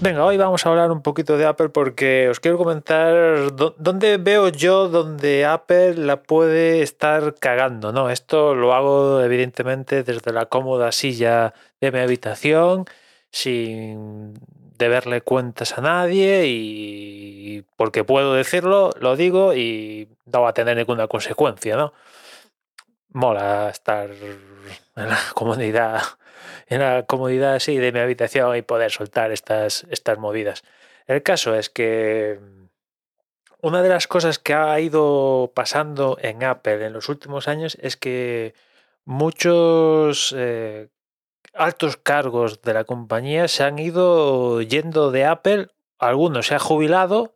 Venga, hoy vamos a hablar un poquito de Apple porque os quiero comentar dónde veo yo donde Apple la puede estar cagando. No, esto lo hago evidentemente desde la cómoda silla de mi habitación, sin deberle cuentas a nadie y porque puedo decirlo, lo digo y no va a tener ninguna consecuencia, ¿no? Mola estar en la comunidad en la comodidad así de mi habitación y poder soltar estas, estas movidas. El caso es que una de las cosas que ha ido pasando en Apple en los últimos años es que muchos eh, altos cargos de la compañía se han ido yendo de Apple, algunos se han jubilado,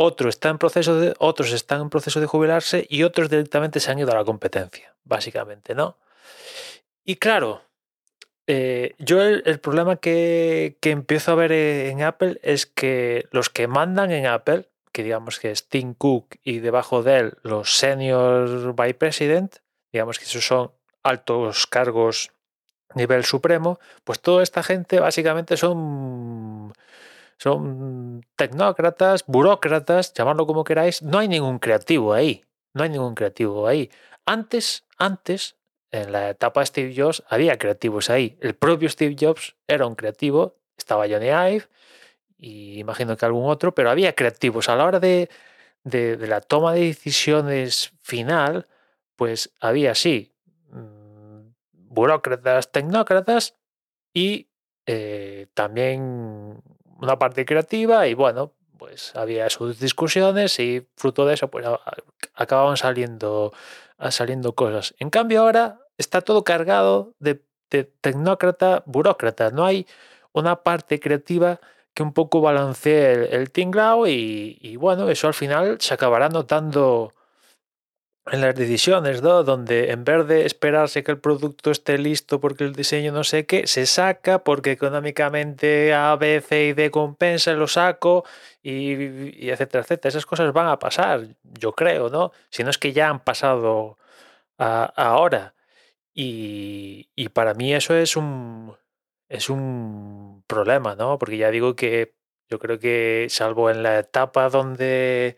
otros están en proceso de, otros están en proceso de jubilarse y otros directamente se han ido a la competencia, básicamente, ¿no? Y claro, eh, yo el, problema que, empiezo a ver en Apple es que los que mandan en Apple, que digamos que es Tim Cook y debajo de él los Senior Vice President, digamos que esos son altos cargos nivel supremo, pues toda esta gente básicamente son, son tecnócratas, burócratas, llamarlo como queráis, no hay ningún creativo ahí, no hay ningún creativo ahí. Antes, antes, en la etapa de Steve Jobs había creativos ahí. El propio Steve Jobs era un creativo, estaba Johnny Ive y imagino que algún otro, pero había creativos. A la hora de, la toma de decisiones final, pues había sí mm, burócratas, tecnócratas y eh, también una parte creativa y bueno, pues había sus discusiones y fruto de eso pues acababan saliendo saliendo cosas. En cambio ahora está todo cargado de, tecnócrata, burócrata. No hay una parte creativa que un poco balancee el, el tinglao y, bueno, eso al final se acabará notando en las decisiones, ¿no? Donde en vez de esperarse que el producto esté listo porque el diseño no sé qué, se saca porque económicamente A, B, C y D compensa, lo saco y, etcétera, etcétera. Esas cosas van a pasar, yo creo, ¿no? Si no es que ya han pasado ahora. Y, y, para mí eso es un, es un problema, ¿no? Porque ya digo que yo creo que salvo en la etapa donde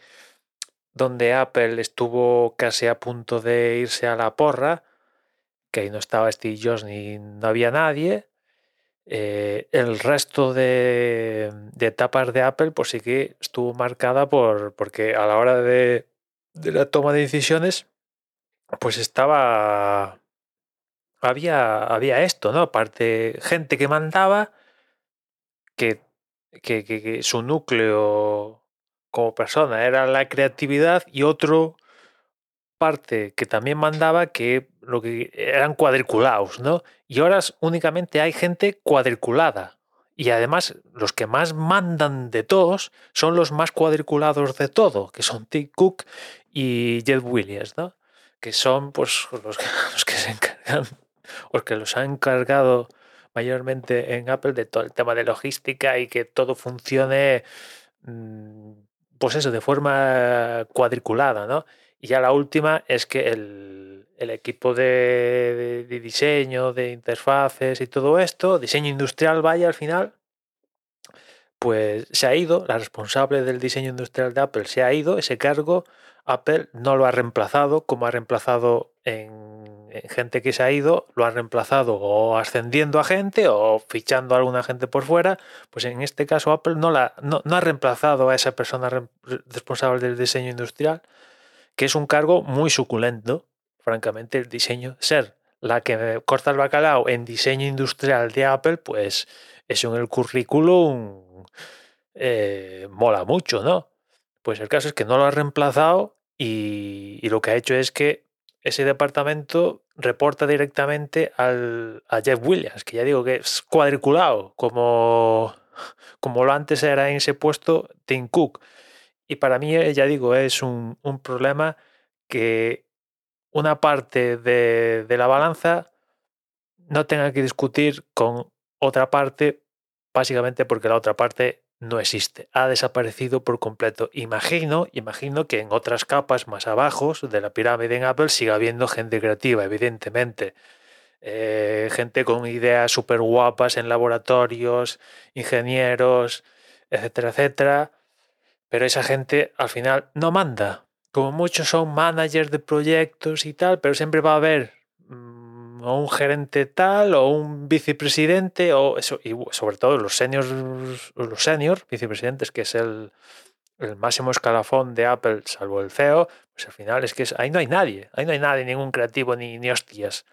donde Apple estuvo casi a punto de irse a la porra, que ahí no estaba Steve Jobs ni no había nadie. Eh, el resto de, etapas de Apple, pues sí que estuvo marcada por. porque a la hora de, la toma de decisiones, pues estaba. Había, había esto, ¿no? Aparte, gente que mandaba, que, que su núcleo como persona, era la creatividad y otro parte que también mandaba que lo que eran cuadriculados, ¿no? Y ahora únicamente hay gente cuadriculada. Y además los que más mandan de todos son los más cuadriculados de todo, que son Tim Cook y Jeff Williams, ¿no? Que son pues los, que se encargan, los que los han encargado mayormente en Apple de todo el tema de logística y que todo funcione mm, pues eso, de forma cuadriculada, ¿no? Y ya la última es que el, equipo de, diseño, de interfaces y todo esto, diseño industrial, vaya al final, pues se ha ido, la responsable del diseño industrial de Apple se ha ido, ese cargo Apple no lo ha reemplazado como ha reemplazado en, gente que se ha ido, lo ha reemplazado o ascendiendo a gente o fichando a alguna gente por fuera, pues en este caso Apple no, ha reemplazado a esa persona responsable del diseño industrial, que es un cargo muy suculento, francamente, el diseño, ser la que corta el bacalao en diseño industrial de Apple, pues eso en el currículum eh, mola mucho, ¿no? Pues el caso es que no lo ha reemplazado y, lo que ha hecho es que ese departamento reporta directamente al, a Jeff Williams, que ya digo que es cuadriculado, como, como lo antes era en ese puesto Tim Cook. Y para mí, eh, ya digo, es un, problema que una parte de, de la balanza no tenga que discutir con otra parte, básicamente porque la otra parte no existe, ha desaparecido por completo. Imagino, imagino que en otras capas más abajo de la pirámide en Apple siga habiendo gente creativa, evidentemente. eh, gente con ideas súper guapas en laboratorios, ingenieros, etcétera, etcétera. Pero esa gente al final no manda. Como muchos son managers de proyectos y tal, pero siempre va a haber mm, un gerente tal o un vicepresidente o eso, y sobre todo los seniors, los senior vicepresidentes, que es el, el máximo escalafón de Apple, salvo el CEO, pues al final es que ahí no hay nadie, ahí no hay nadie, ningún creativo ni, ni hostias.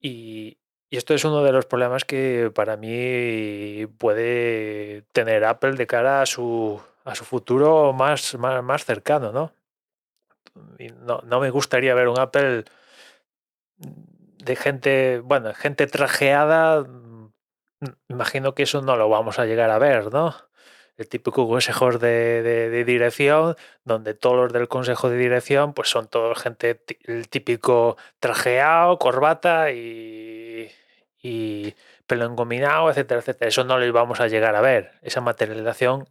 Y, esto es uno de los problemas que para mí puede tener Apple de cara a su, a su futuro más, más, cercano, ¿no? ¿no? No me gustaría ver un Apple de gente, bueno, gente trajeada. Imagino que eso no lo vamos a llegar a ver, ¿no? el típico consejo de, dirección, donde todos los del consejo de dirección pues son todos gente, el típico trajeado, corbata y, y pelo engominado, etcétera, etcétera. Eso no lo vamos a llegar a ver. Esa materialización,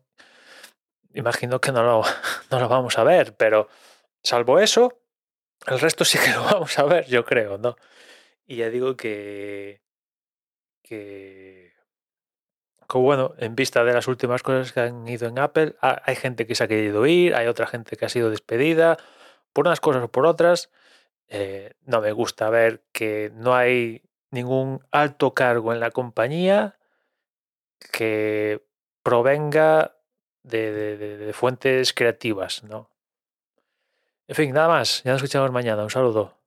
imagino que no lo, no lo vamos a ver, pero salvo eso, el resto sí que lo vamos a ver, yo creo, ¿no? Y ya digo que, que bueno, en vista de las últimas cosas que han ido en Apple, hay gente que se ha querido ir, hay otra gente que ha sido despedida, por unas cosas o por otras. Eh, no me gusta ver que no hay ningún alto cargo en la compañía que provenga de, fuentes creativas, ¿no? En fin, nada más. Ya nos escuchamos mañana. Un saludo.